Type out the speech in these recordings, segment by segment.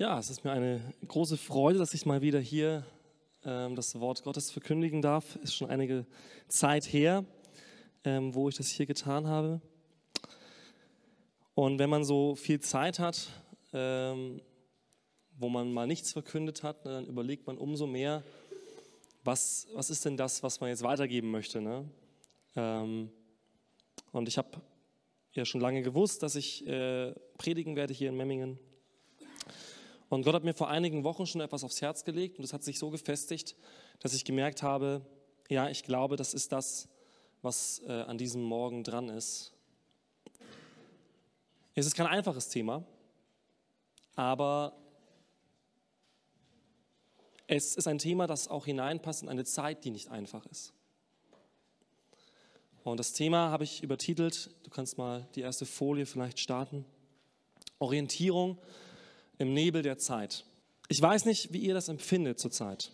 Ja, es ist mir eine große Freude, dass ich mal wieder hier ähm, das Wort Gottes verkündigen darf. Ist schon einige Zeit her, ähm, wo ich das hier getan habe. Und wenn man so viel Zeit hat, ähm, wo man mal nichts verkündet hat, ne, dann überlegt man umso mehr, was, was ist denn das, was man jetzt weitergeben möchte. Ne? Ähm, und ich habe ja schon lange gewusst, dass ich äh, predigen werde hier in Memmingen und Gott hat mir vor einigen Wochen schon etwas aufs Herz gelegt und es hat sich so gefestigt, dass ich gemerkt habe, ja, ich glaube, das ist das, was äh, an diesem Morgen dran ist. Es ist kein einfaches Thema, aber es ist ein Thema, das auch hineinpasst in eine Zeit, die nicht einfach ist. Und das Thema habe ich übertitelt, du kannst mal die erste Folie vielleicht starten. Orientierung im Nebel der Zeit. Ich weiß nicht, wie ihr das empfindet zurzeit.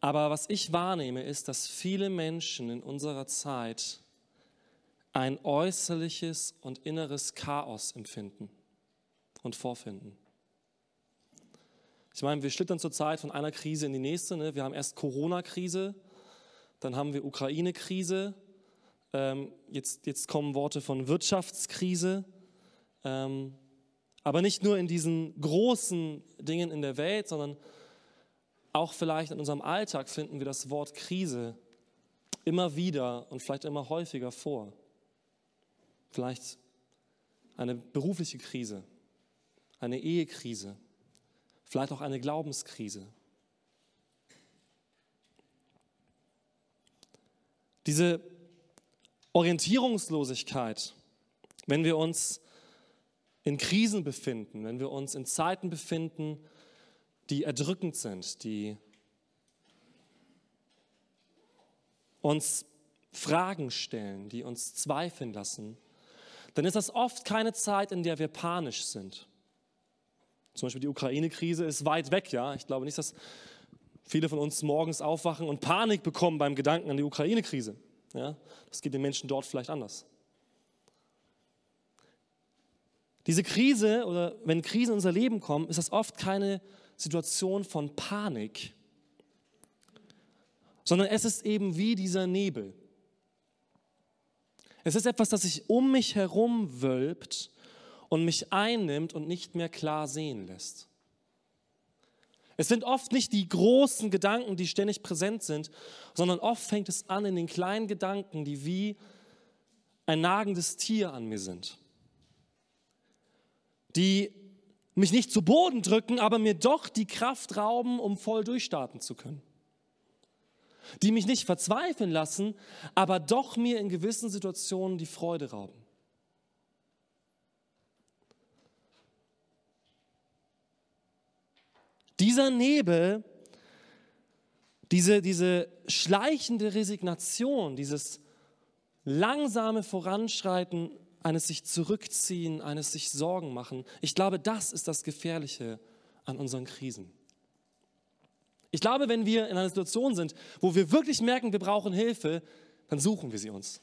Aber was ich wahrnehme, ist, dass viele Menschen in unserer Zeit ein äußerliches und inneres Chaos empfinden und vorfinden. Ich meine, wir schlittern zurzeit von einer Krise in die nächste. Ne? Wir haben erst Corona-Krise, dann haben wir Ukraine-Krise, ähm, jetzt, jetzt kommen Worte von Wirtschaftskrise. Ähm, aber nicht nur in diesen großen Dingen in der Welt, sondern auch vielleicht in unserem Alltag finden wir das Wort Krise immer wieder und vielleicht immer häufiger vor. Vielleicht eine berufliche Krise, eine Ehekrise, vielleicht auch eine Glaubenskrise. Diese Orientierungslosigkeit, wenn wir uns in Krisen befinden, wenn wir uns in Zeiten befinden, die erdrückend sind, die uns Fragen stellen, die uns zweifeln lassen, dann ist das oft keine Zeit, in der wir panisch sind. Zum Beispiel die Ukraine-Krise ist weit weg, ja. Ich glaube nicht, dass viele von uns morgens aufwachen und Panik bekommen beim Gedanken an die Ukraine-Krise. Ja? Das geht den Menschen dort vielleicht anders. Diese Krise oder wenn Krisen in unser Leben kommen, ist das oft keine Situation von Panik, sondern es ist eben wie dieser Nebel. Es ist etwas, das sich um mich herum wölbt und mich einnimmt und nicht mehr klar sehen lässt. Es sind oft nicht die großen Gedanken, die ständig präsent sind, sondern oft fängt es an in den kleinen Gedanken, die wie ein nagendes Tier an mir sind die mich nicht zu Boden drücken, aber mir doch die Kraft rauben, um voll durchstarten zu können. Die mich nicht verzweifeln lassen, aber doch mir in gewissen Situationen die Freude rauben. Dieser Nebel, diese, diese schleichende Resignation, dieses langsame Voranschreiten eines sich zurückziehen, eines sich Sorgen machen. Ich glaube, das ist das Gefährliche an unseren Krisen. Ich glaube, wenn wir in einer Situation sind, wo wir wirklich merken, wir brauchen Hilfe, dann suchen wir sie uns.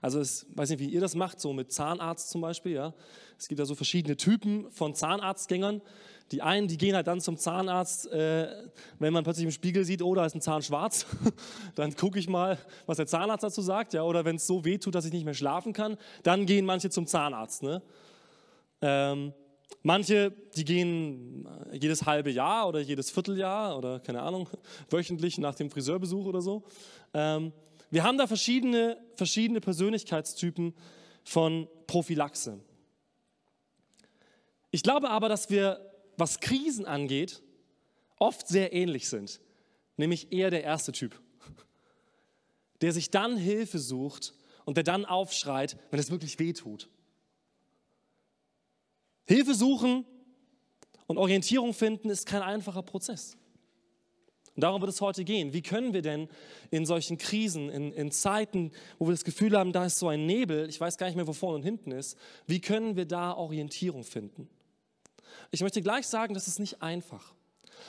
Also ich weiß nicht, wie ihr das macht, so mit Zahnarzt zum Beispiel. Ja. Es gibt ja so verschiedene Typen von Zahnarztgängern. Die einen, die gehen halt dann zum Zahnarzt, äh, wenn man plötzlich im Spiegel sieht, oh, da ist ein Zahn schwarz, dann gucke ich mal, was der Zahnarzt dazu sagt. Ja. Oder wenn es so weh tut, dass ich nicht mehr schlafen kann, dann gehen manche zum Zahnarzt. Ne? Ähm, manche, die gehen jedes halbe Jahr oder jedes Vierteljahr oder keine Ahnung, wöchentlich nach dem Friseurbesuch oder so. Ähm, wir haben da verschiedene, verschiedene Persönlichkeitstypen von Prophylaxe. Ich glaube aber, dass wir, was Krisen angeht, oft sehr ähnlich sind. Nämlich eher der erste Typ, der sich dann Hilfe sucht und der dann aufschreit, wenn es wirklich weh tut. Hilfe suchen und Orientierung finden ist kein einfacher Prozess. Und darum wird es heute gehen. Wie können wir denn in solchen Krisen, in, in Zeiten, wo wir das Gefühl haben, da ist so ein Nebel, ich weiß gar nicht mehr, wo vorne und hinten ist, wie können wir da Orientierung finden? Ich möchte gleich sagen, das ist nicht einfach.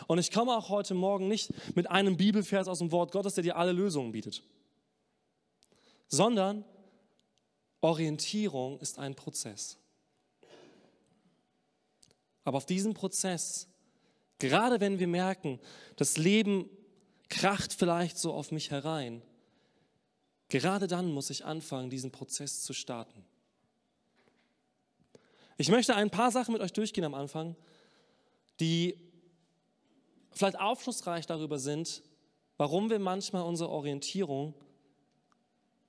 Und ich komme auch heute Morgen nicht mit einem Bibelvers aus dem Wort Gottes, der dir alle Lösungen bietet, sondern Orientierung ist ein Prozess. Aber auf diesem Prozess, gerade wenn wir merken, das Leben kracht vielleicht so auf mich herein, gerade dann muss ich anfangen, diesen Prozess zu starten. Ich möchte ein paar Sachen mit euch durchgehen am Anfang, die vielleicht aufschlussreich darüber sind, warum wir manchmal unsere Orientierung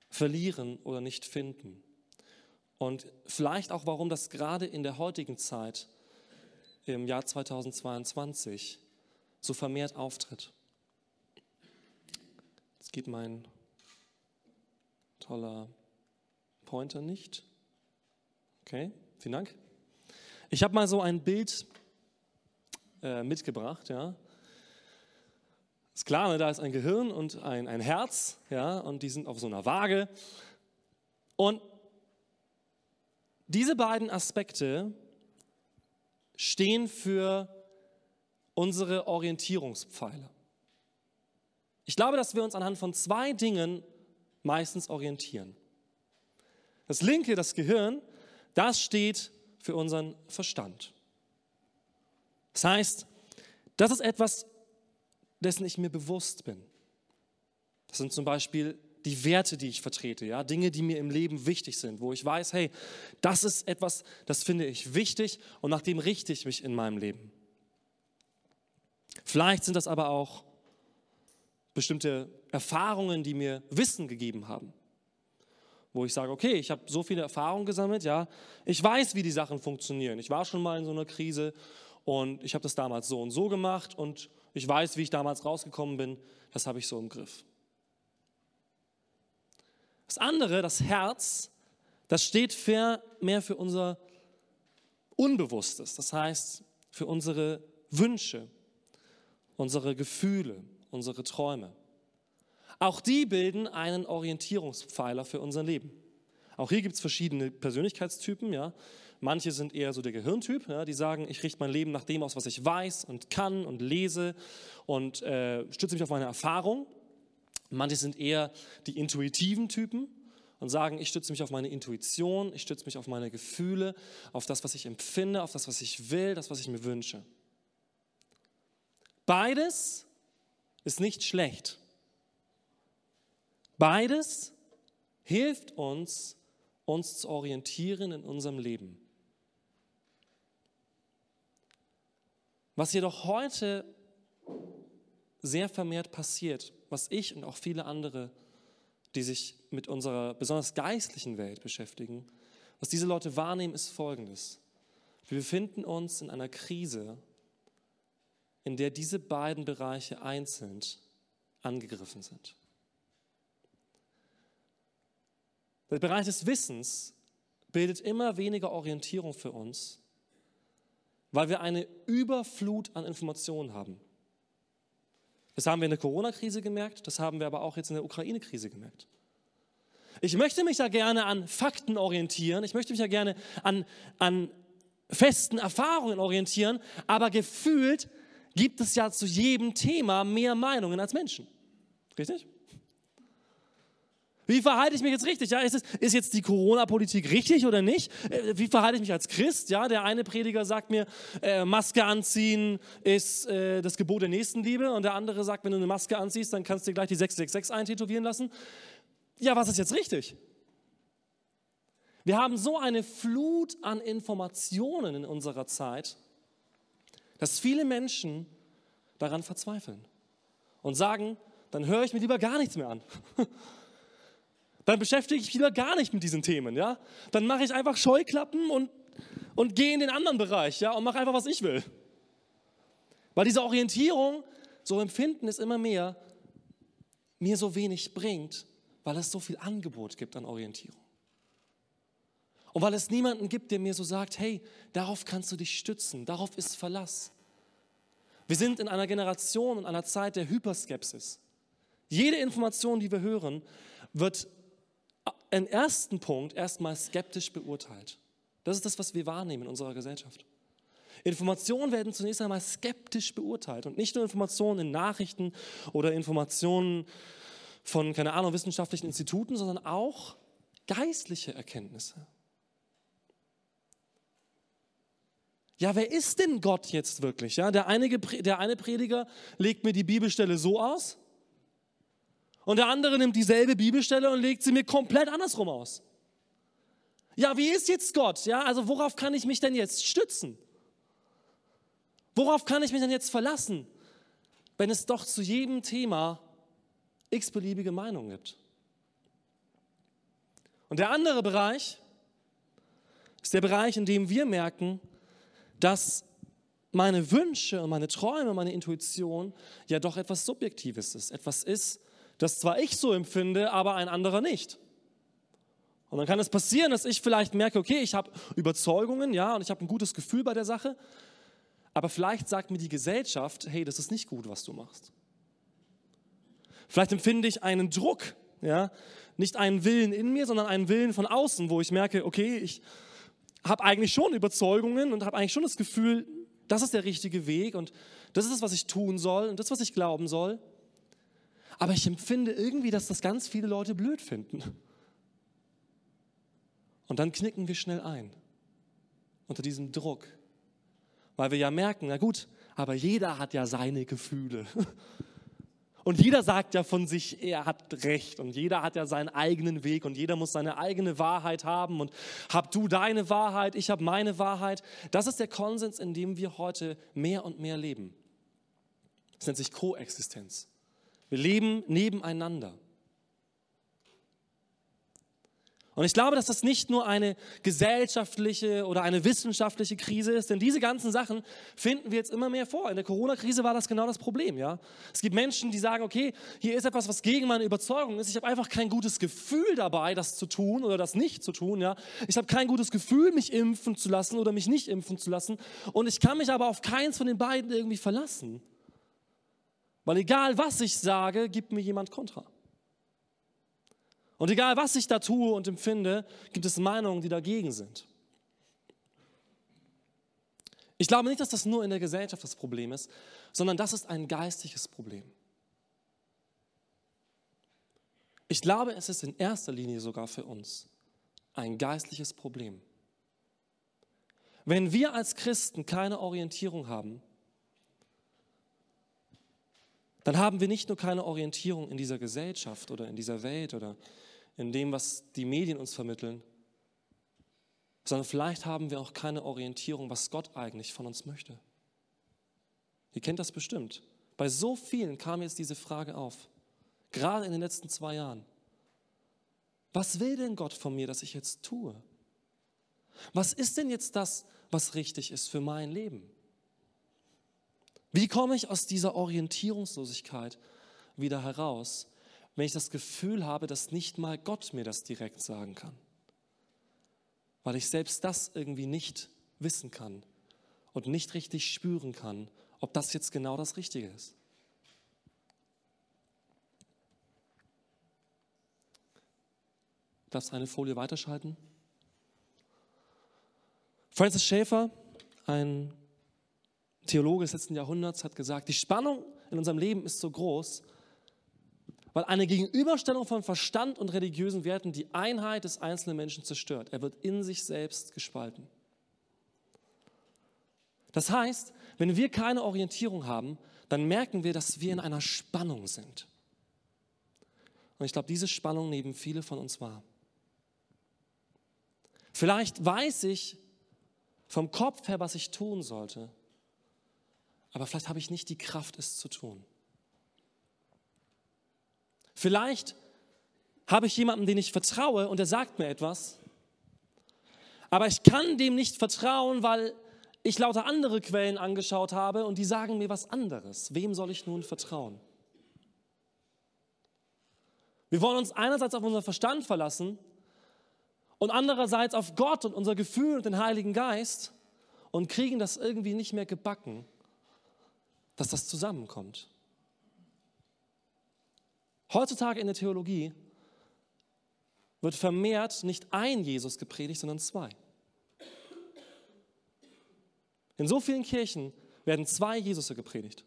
verlieren oder nicht finden. Und vielleicht auch, warum das gerade in der heutigen Zeit, im Jahr 2022, so vermehrt auftritt. Jetzt geht mein toller Pointer nicht. Okay, vielen Dank. Ich habe mal so ein Bild äh, mitgebracht, ja. Ist klar, ne, da ist ein Gehirn und ein, ein Herz, ja, und die sind auf so einer Waage. Und diese beiden Aspekte stehen für unsere Orientierungspfeile. Ich glaube, dass wir uns anhand von zwei Dingen meistens orientieren. Das linke, das Gehirn, das steht für unseren Verstand. Das heißt, das ist etwas, dessen ich mir bewusst bin. Das sind zum Beispiel die Werte, die ich vertrete, ja, Dinge, die mir im Leben wichtig sind, wo ich weiß, hey, das ist etwas, das finde ich wichtig und nach dem richte ich mich in meinem Leben. Vielleicht sind das aber auch bestimmte Erfahrungen, die mir Wissen gegeben haben, wo ich sage, okay, ich habe so viele Erfahrungen gesammelt, ja, ich weiß, wie die Sachen funktionieren. Ich war schon mal in so einer Krise und ich habe das damals so und so gemacht und ich weiß, wie ich damals rausgekommen bin. Das habe ich so im Griff. Das andere, das Herz, das steht für, mehr für unser Unbewusstes, das heißt für unsere Wünsche, unsere Gefühle, unsere Träume. Auch die bilden einen Orientierungspfeiler für unser Leben. Auch hier gibt es verschiedene Persönlichkeitstypen. Ja. Manche sind eher so der Gehirntyp, ja, die sagen, ich richte mein Leben nach dem aus, was ich weiß und kann und lese und äh, stütze mich auf meine Erfahrung. Manche sind eher die intuitiven Typen und sagen, ich stütze mich auf meine Intuition, ich stütze mich auf meine Gefühle, auf das, was ich empfinde, auf das, was ich will, das, was ich mir wünsche. Beides ist nicht schlecht. Beides hilft uns, uns zu orientieren in unserem Leben. Was jedoch heute sehr vermehrt passiert, was ich und auch viele andere, die sich mit unserer besonders geistlichen Welt beschäftigen, was diese Leute wahrnehmen, ist Folgendes. Wir befinden uns in einer Krise, in der diese beiden Bereiche einzeln angegriffen sind. Der Bereich des Wissens bildet immer weniger Orientierung für uns, weil wir eine Überflut an Informationen haben. Das haben wir in der Corona-Krise gemerkt, das haben wir aber auch jetzt in der Ukraine-Krise gemerkt. Ich möchte mich ja gerne an Fakten orientieren, ich möchte mich ja gerne an, an festen Erfahrungen orientieren, aber gefühlt gibt es ja zu jedem Thema mehr Meinungen als Menschen. Richtig? Wie verhalte ich mich jetzt richtig? Ja, ist, es, ist jetzt die Corona-Politik richtig oder nicht? Äh, wie verhalte ich mich als Christ? Ja, der eine Prediger sagt mir, äh, Maske anziehen ist äh, das Gebot der Nächstenliebe und der andere sagt, wenn du eine Maske anziehst, dann kannst du dir gleich die 666 eintätowieren lassen. Ja, was ist jetzt richtig? Wir haben so eine Flut an Informationen in unserer Zeit, dass viele Menschen daran verzweifeln und sagen, dann höre ich mir lieber gar nichts mehr an. Dann beschäftige ich mich lieber gar nicht mit diesen Themen, ja? Dann mache ich einfach Scheuklappen und, und gehe in den anderen Bereich, ja? Und mache einfach, was ich will. Weil diese Orientierung, so empfinden es immer mehr, mir so wenig bringt, weil es so viel Angebot gibt an Orientierung. Und weil es niemanden gibt, der mir so sagt, hey, darauf kannst du dich stützen, darauf ist Verlass. Wir sind in einer Generation und einer Zeit der Hyperskepsis. Jede Information, die wir hören, wird im ersten Punkt erstmal skeptisch beurteilt. Das ist das, was wir wahrnehmen in unserer Gesellschaft. Informationen werden zunächst einmal skeptisch beurteilt und nicht nur Informationen in Nachrichten oder Informationen von, keine Ahnung, wissenschaftlichen Instituten, sondern auch geistliche Erkenntnisse. Ja, wer ist denn Gott jetzt wirklich? Ja, der, eine, der eine Prediger legt mir die Bibelstelle so aus und der andere nimmt dieselbe Bibelstelle und legt sie mir komplett andersrum aus. Ja, wie ist jetzt Gott? Ja, also worauf kann ich mich denn jetzt stützen? Worauf kann ich mich denn jetzt verlassen, wenn es doch zu jedem Thema x-beliebige Meinungen gibt? Und der andere Bereich ist der Bereich, in dem wir merken, dass meine Wünsche und meine Träume, meine Intuition ja doch etwas Subjektives ist. Etwas ist, das zwar ich so empfinde, aber ein anderer nicht. Und dann kann es passieren, dass ich vielleicht merke, okay, ich habe Überzeugungen, ja, und ich habe ein gutes Gefühl bei der Sache, aber vielleicht sagt mir die Gesellschaft, hey, das ist nicht gut, was du machst. Vielleicht empfinde ich einen Druck, ja, nicht einen Willen in mir, sondern einen Willen von außen, wo ich merke, okay, ich habe eigentlich schon Überzeugungen und habe eigentlich schon das Gefühl, das ist der richtige Weg und das ist das, was ich tun soll und das, was ich glauben soll. Aber ich empfinde irgendwie, dass das ganz viele Leute blöd finden. Und dann knicken wir schnell ein unter diesem Druck, weil wir ja merken, na gut, aber jeder hat ja seine Gefühle. Und jeder sagt ja von sich, er hat Recht und jeder hat ja seinen eigenen Weg und jeder muss seine eigene Wahrheit haben und hab du deine Wahrheit, ich habe meine Wahrheit. Das ist der Konsens, in dem wir heute mehr und mehr leben. Das nennt sich Koexistenz. Wir leben nebeneinander. Und ich glaube, dass das nicht nur eine gesellschaftliche oder eine wissenschaftliche Krise ist, denn diese ganzen Sachen finden wir jetzt immer mehr vor. In der Corona-Krise war das genau das Problem. Ja? Es gibt Menschen, die sagen, okay, hier ist etwas, was gegen meine Überzeugung ist. Ich habe einfach kein gutes Gefühl dabei, das zu tun oder das nicht zu tun. Ja? Ich habe kein gutes Gefühl, mich impfen zu lassen oder mich nicht impfen zu lassen. Und ich kann mich aber auf keins von den beiden irgendwie verlassen. Weil egal, was ich sage, gibt mir jemand Kontra. Und egal, was ich da tue und empfinde, gibt es Meinungen, die dagegen sind. Ich glaube nicht, dass das nur in der Gesellschaft das Problem ist, sondern das ist ein geistliches Problem. Ich glaube, es ist in erster Linie sogar für uns ein geistliches Problem. Wenn wir als Christen keine Orientierung haben, dann haben wir nicht nur keine Orientierung in dieser Gesellschaft oder in dieser Welt oder in dem, was die Medien uns vermitteln, sondern vielleicht haben wir auch keine Orientierung, was Gott eigentlich von uns möchte. Ihr kennt das bestimmt. Bei so vielen kam jetzt diese Frage auf, gerade in den letzten zwei Jahren. Was will denn Gott von mir, dass ich jetzt tue? Was ist denn jetzt das, was richtig ist für mein Leben? Wie komme ich aus dieser Orientierungslosigkeit wieder heraus wenn ich das Gefühl habe, dass nicht mal Gott mir das direkt sagen kann. Weil ich selbst das irgendwie nicht wissen kann und nicht richtig spüren kann, ob das jetzt genau das Richtige ist. Darfst du eine Folie weiterschalten? Francis Schaeffer, ein Theologe des letzten Jahrhunderts, hat gesagt, die Spannung in unserem Leben ist so groß, weil eine Gegenüberstellung von Verstand und religiösen Werten die Einheit des einzelnen Menschen zerstört. Er wird in sich selbst gespalten. Das heißt, wenn wir keine Orientierung haben, dann merken wir, dass wir in einer Spannung sind. Und ich glaube, diese Spannung nehmen viele von uns wahr. Vielleicht weiß ich vom Kopf her, was ich tun sollte, aber vielleicht habe ich nicht die Kraft, es zu tun. Vielleicht habe ich jemanden, den ich vertraue und der sagt mir etwas, aber ich kann dem nicht vertrauen, weil ich lauter andere Quellen angeschaut habe und die sagen mir was anderes. Wem soll ich nun vertrauen? Wir wollen uns einerseits auf unseren Verstand verlassen und andererseits auf Gott und unser Gefühl und den Heiligen Geist und kriegen das irgendwie nicht mehr gebacken, dass das zusammenkommt. Heutzutage in der Theologie wird vermehrt nicht ein Jesus gepredigt, sondern zwei. In so vielen Kirchen werden zwei Jesus gepredigt.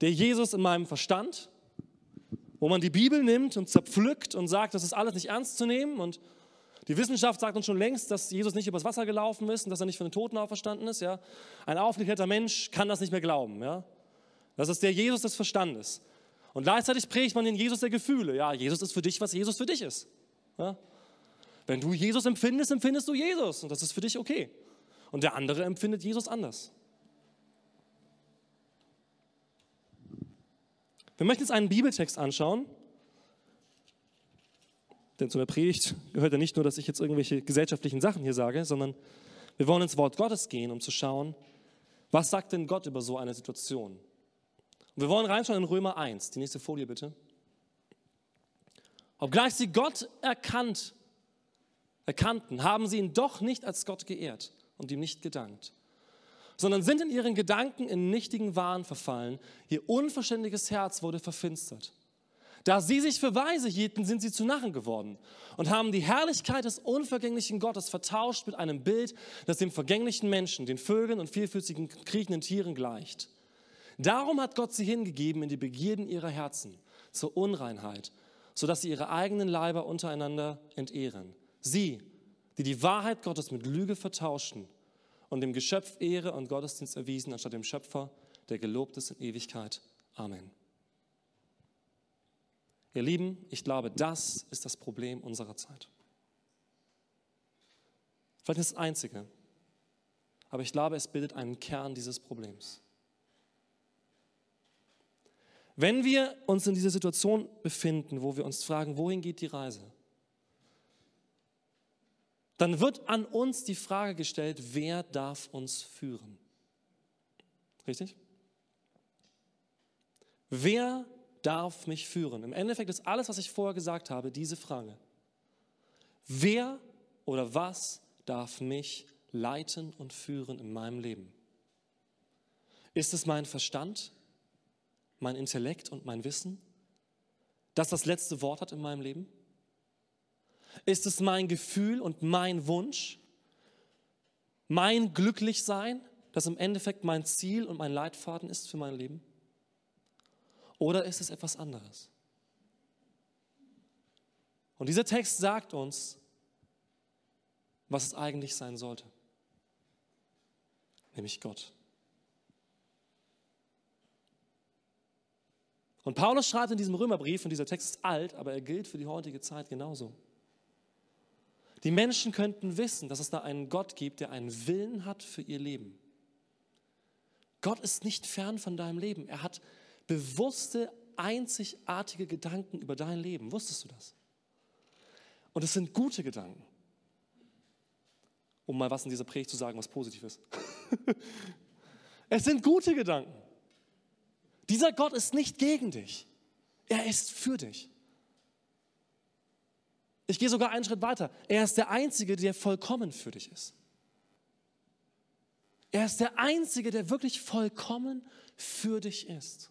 Der Jesus in meinem Verstand, wo man die Bibel nimmt und zerpflückt und sagt, das ist alles nicht ernst zu nehmen und Die Wissenschaft sagt uns schon längst, dass Jesus nicht übers Wasser gelaufen ist und dass er nicht von den Toten auferstanden ist. Ja? Ein aufgeklärter Mensch kann das nicht mehr glauben. Ja? Das ist der Jesus des Verstandes. Und gleichzeitig predigt man den Jesus der Gefühle. Ja, Jesus ist für dich, was Jesus für dich ist. Ja? Wenn du Jesus empfindest, empfindest du Jesus und das ist für dich okay. Und der andere empfindet Jesus anders. Wir möchten jetzt einen Bibeltext anschauen. Denn zu der Predigt gehört ja nicht nur, dass ich jetzt irgendwelche gesellschaftlichen Sachen hier sage, sondern wir wollen ins Wort Gottes gehen, um zu schauen, was sagt denn Gott über so eine Situation. Und wir wollen reinschauen in Römer 1. Die nächste Folie bitte. Obgleich sie Gott erkannt, erkannten, haben sie ihn doch nicht als Gott geehrt und ihm nicht gedankt sondern sind in ihren Gedanken in nichtigen Wahn verfallen. Ihr unverständiges Herz wurde verfinstert. Da sie sich für weise hielten, sind sie zu Narren geworden und haben die Herrlichkeit des unvergänglichen Gottes vertauscht mit einem Bild, das dem vergänglichen Menschen, den Vögeln und vielfüßigen kriechenden Tieren gleicht. Darum hat Gott sie hingegeben in die Begierden ihrer Herzen, zur Unreinheit, sodass sie ihre eigenen Leiber untereinander entehren. Sie, die die Wahrheit Gottes mit Lüge vertauschten und dem Geschöpf Ehre und Gottesdienst erwiesen, anstatt dem Schöpfer, der gelobt ist in Ewigkeit. Amen. Ihr Lieben, ich glaube, das ist das Problem unserer Zeit. Vielleicht nicht das einzige, aber ich glaube, es bildet einen Kern dieses Problems. Wenn wir uns in dieser Situation befinden, wo wir uns fragen, wohin geht die Reise, dann wird an uns die Frage gestellt, wer darf uns führen? Richtig? Wer darf mich führen? Im Endeffekt ist alles, was ich vorher gesagt habe, diese Frage. Wer oder was darf mich leiten und führen in meinem Leben? Ist es mein Verstand, mein Intellekt und mein Wissen, das das letzte Wort hat in meinem Leben? Ist es mein Gefühl und mein Wunsch, mein Glücklichsein, das im Endeffekt mein Ziel und mein Leitfaden ist für mein Leben? Oder ist es etwas anderes? Und dieser Text sagt uns, was es eigentlich sein sollte, nämlich Gott. Und Paulus schreibt in diesem Römerbrief, und dieser Text ist alt, aber er gilt für die heutige Zeit genauso. Die Menschen könnten wissen, dass es da einen Gott gibt, der einen Willen hat für ihr Leben. Gott ist nicht fern von deinem Leben. Er hat bewusste, einzigartige Gedanken über dein Leben. Wusstest du das? Und es sind gute Gedanken. Um mal was in dieser Predigt zu sagen, was positiv ist. es sind gute Gedanken. Dieser Gott ist nicht gegen dich. Er ist für dich. Ich gehe sogar einen Schritt weiter. Er ist der Einzige, der vollkommen für dich ist. Er ist der Einzige, der wirklich vollkommen für dich ist.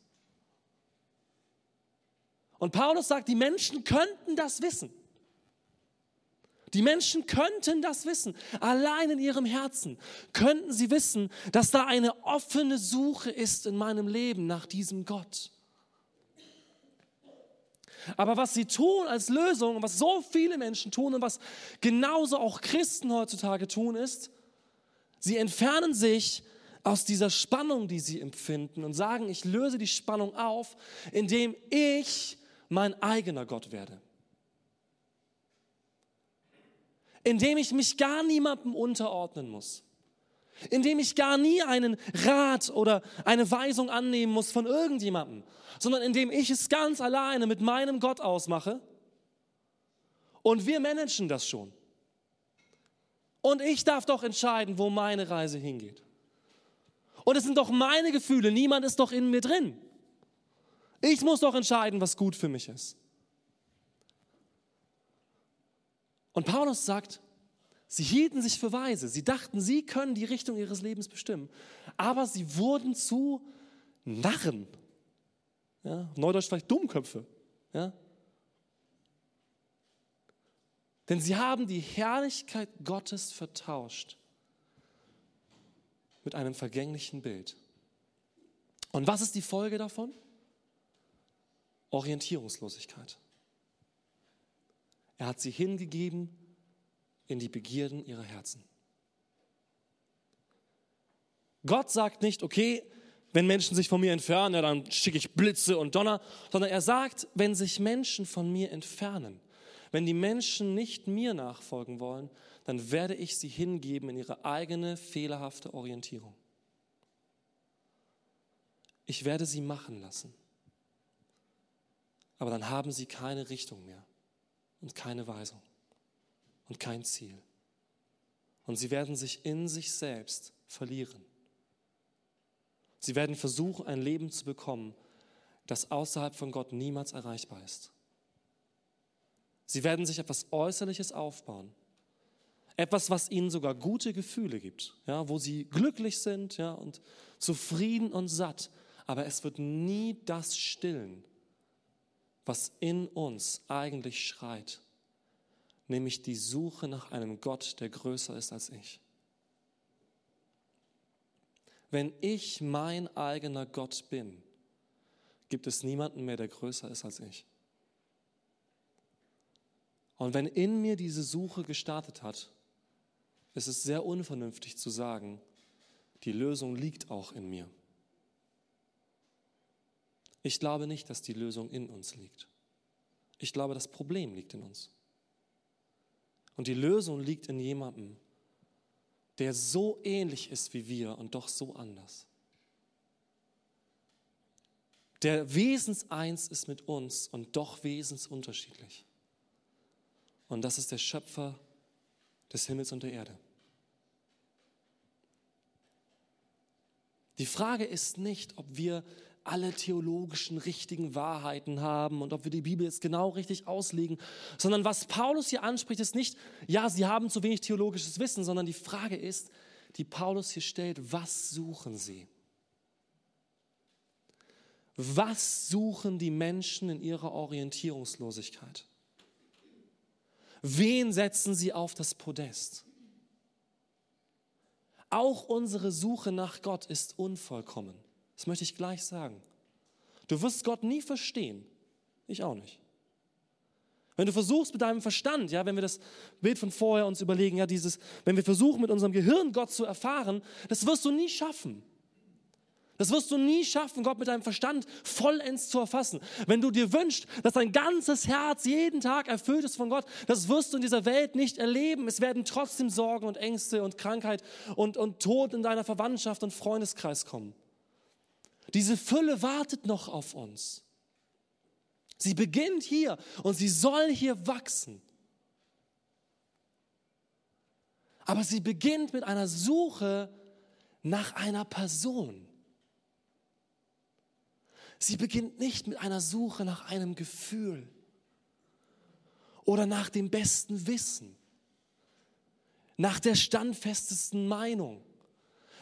Und Paulus sagt, die Menschen könnten das wissen. Die Menschen könnten das wissen. Allein in ihrem Herzen könnten sie wissen, dass da eine offene Suche ist in meinem Leben nach diesem Gott. Aber was sie tun als Lösung und was so viele Menschen tun und was genauso auch Christen heutzutage tun, ist, sie entfernen sich aus dieser Spannung, die sie empfinden und sagen, ich löse die Spannung auf, indem ich mein eigener Gott werde. Indem ich mich gar niemandem unterordnen muss indem ich gar nie einen Rat oder eine Weisung annehmen muss von irgendjemandem, sondern indem ich es ganz alleine mit meinem Gott ausmache. Und wir managen das schon. Und ich darf doch entscheiden, wo meine Reise hingeht. Und es sind doch meine Gefühle, niemand ist doch in mir drin. Ich muss doch entscheiden, was gut für mich ist. Und Paulus sagt, Sie hielten sich für weise. Sie dachten, sie können die Richtung ihres Lebens bestimmen. Aber sie wurden zu Narren. Ja, Neudeutsch vielleicht Dummköpfe. Ja? Denn sie haben die Herrlichkeit Gottes vertauscht mit einem vergänglichen Bild. Und was ist die Folge davon? Orientierungslosigkeit. Er hat sie hingegeben in die Begierden ihrer Herzen. Gott sagt nicht, okay, wenn Menschen sich von mir entfernen, ja, dann schicke ich Blitze und Donner, sondern er sagt, wenn sich Menschen von mir entfernen, wenn die Menschen nicht mir nachfolgen wollen, dann werde ich sie hingeben in ihre eigene fehlerhafte Orientierung. Ich werde sie machen lassen. Aber dann haben sie keine Richtung mehr und keine Weisung und kein Ziel. Und sie werden sich in sich selbst verlieren. Sie werden versuchen, ein Leben zu bekommen, das außerhalb von Gott niemals erreichbar ist. Sie werden sich etwas Äußerliches aufbauen. Etwas, was ihnen sogar gute Gefühle gibt, ja, wo sie glücklich sind ja, und zufrieden und satt. Aber es wird nie das stillen, was in uns eigentlich schreit, nämlich die Suche nach einem Gott, der größer ist als ich. Wenn ich mein eigener Gott bin, gibt es niemanden mehr, der größer ist als ich. Und wenn in mir diese Suche gestartet hat, ist es sehr unvernünftig zu sagen, die Lösung liegt auch in mir. Ich glaube nicht, dass die Lösung in uns liegt. Ich glaube, das Problem liegt in uns. Und die Lösung liegt in jemandem, der so ähnlich ist wie wir und doch so anders. Der wesenseins ist mit uns und doch wesensunterschiedlich. Und das ist der Schöpfer des Himmels und der Erde. Die Frage ist nicht, ob wir alle theologischen richtigen Wahrheiten haben und ob wir die Bibel jetzt genau richtig auslegen, sondern was Paulus hier anspricht, ist nicht, ja, sie haben zu wenig theologisches Wissen, sondern die Frage ist, die Paulus hier stellt, was suchen sie? Was suchen die Menschen in ihrer Orientierungslosigkeit? Wen setzen sie auf das Podest? Auch unsere Suche nach Gott ist unvollkommen. Das möchte ich gleich sagen. Du wirst Gott nie verstehen. Ich auch nicht. Wenn du versuchst mit deinem Verstand, ja, wenn wir das Bild von vorher uns überlegen, ja, dieses, wenn wir versuchen mit unserem Gehirn Gott zu erfahren, das wirst du nie schaffen. Das wirst du nie schaffen, Gott mit deinem Verstand vollends zu erfassen. Wenn du dir wünschst, dass dein ganzes Herz jeden Tag erfüllt ist von Gott, das wirst du in dieser Welt nicht erleben. Es werden trotzdem Sorgen und Ängste und Krankheit und, und Tod in deiner Verwandtschaft und Freundeskreis kommen. Diese Fülle wartet noch auf uns. Sie beginnt hier und sie soll hier wachsen. Aber sie beginnt mit einer Suche nach einer Person. Sie beginnt nicht mit einer Suche nach einem Gefühl oder nach dem besten Wissen, nach der standfestesten Meinung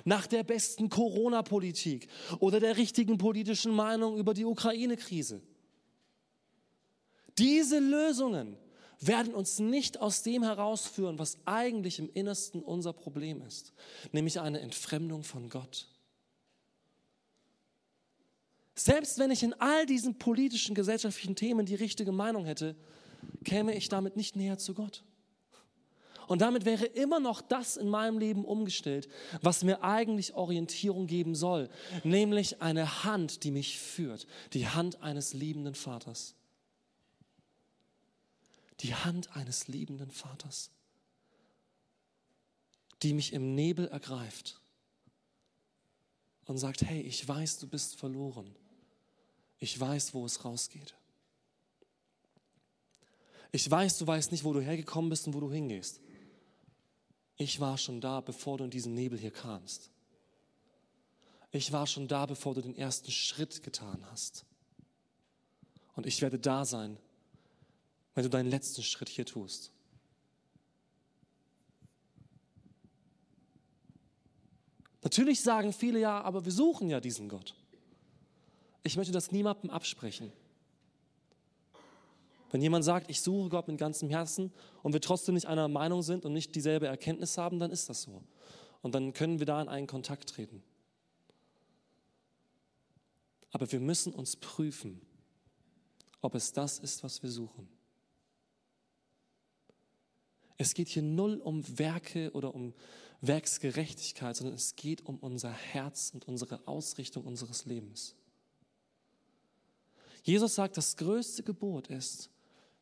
nach der besten Corona-Politik oder der richtigen politischen Meinung über die Ukraine-Krise. Diese Lösungen werden uns nicht aus dem herausführen, was eigentlich im Innersten unser Problem ist, nämlich eine Entfremdung von Gott. Selbst wenn ich in all diesen politischen, gesellschaftlichen Themen die richtige Meinung hätte, käme ich damit nicht näher zu Gott. Und damit wäre immer noch das in meinem Leben umgestellt, was mir eigentlich Orientierung geben soll, nämlich eine Hand, die mich führt, die Hand eines liebenden Vaters. Die Hand eines liebenden Vaters, die mich im Nebel ergreift und sagt, hey, ich weiß, du bist verloren. Ich weiß, wo es rausgeht. Ich weiß, du weißt nicht, wo du hergekommen bist und wo du hingehst. Ich war schon da, bevor du in diesen Nebel hier kamst. Ich war schon da, bevor du den ersten Schritt getan hast. Und ich werde da sein, wenn du deinen letzten Schritt hier tust. Natürlich sagen viele ja, aber wir suchen ja diesen Gott. Ich möchte das niemandem absprechen. Wenn jemand sagt, ich suche Gott mit ganzem Herzen und wir trotzdem nicht einer Meinung sind und nicht dieselbe Erkenntnis haben, dann ist das so. Und dann können wir da in einen Kontakt treten. Aber wir müssen uns prüfen, ob es das ist, was wir suchen. Es geht hier null um Werke oder um Werksgerechtigkeit, sondern es geht um unser Herz und unsere Ausrichtung unseres Lebens. Jesus sagt, das größte Gebot ist,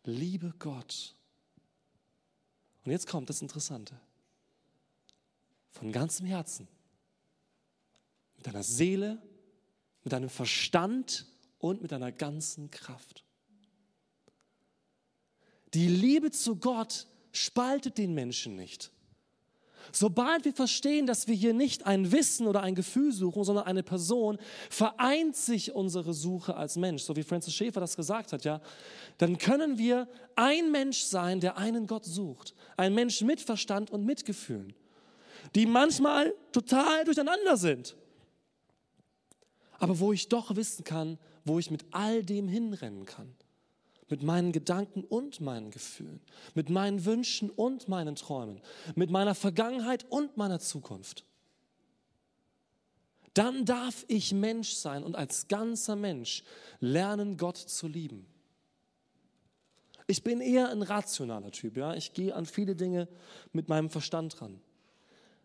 liebe Gott. Und jetzt kommt das Interessante. Von ganzem Herzen, mit deiner Seele, mit deinem Verstand und mit deiner ganzen Kraft. Die Liebe zu Gott spaltet den Menschen nicht. Sobald wir verstehen, dass wir hier nicht ein Wissen oder ein Gefühl suchen, sondern eine Person, vereint sich unsere Suche als Mensch, so wie Francis Schäfer das gesagt hat, ja, dann können wir ein Mensch sein, der einen Gott sucht. Ein Mensch mit Verstand und Mitgefühlen, die manchmal total durcheinander sind. Aber wo ich doch wissen kann, wo ich mit all dem hinrennen kann mit meinen Gedanken und meinen Gefühlen, mit meinen Wünschen und meinen Träumen, mit meiner Vergangenheit und meiner Zukunft. Dann darf ich Mensch sein und als ganzer Mensch lernen, Gott zu lieben. Ich bin eher ein rationaler Typ, ja. Ich gehe an viele Dinge mit meinem Verstand ran.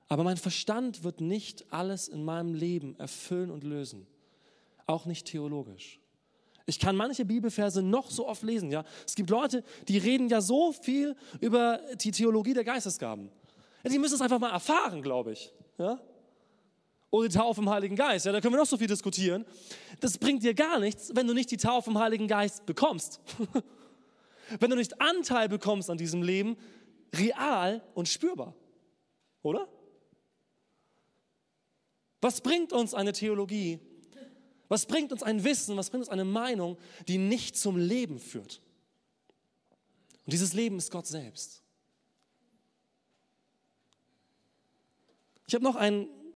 Aber mein Verstand wird nicht alles in meinem Leben erfüllen und lösen. Auch nicht theologisch. Ich kann manche Bibelverse noch so oft lesen. Ja? Es gibt Leute, die reden ja so viel über die Theologie der Geistesgaben. Die müssen es einfach mal erfahren, glaube ich. Ja? Oder die Taufe im Heiligen Geist. Ja, da können wir noch so viel diskutieren. Das bringt dir gar nichts, wenn du nicht die Taufe im Heiligen Geist bekommst. wenn du nicht Anteil bekommst an diesem Leben, real und spürbar. Oder? Was bringt uns eine Theologie, was bringt uns ein Wissen, was bringt uns eine Meinung, die nicht zum Leben führt? Und dieses Leben ist Gott selbst. Ich habe noch ein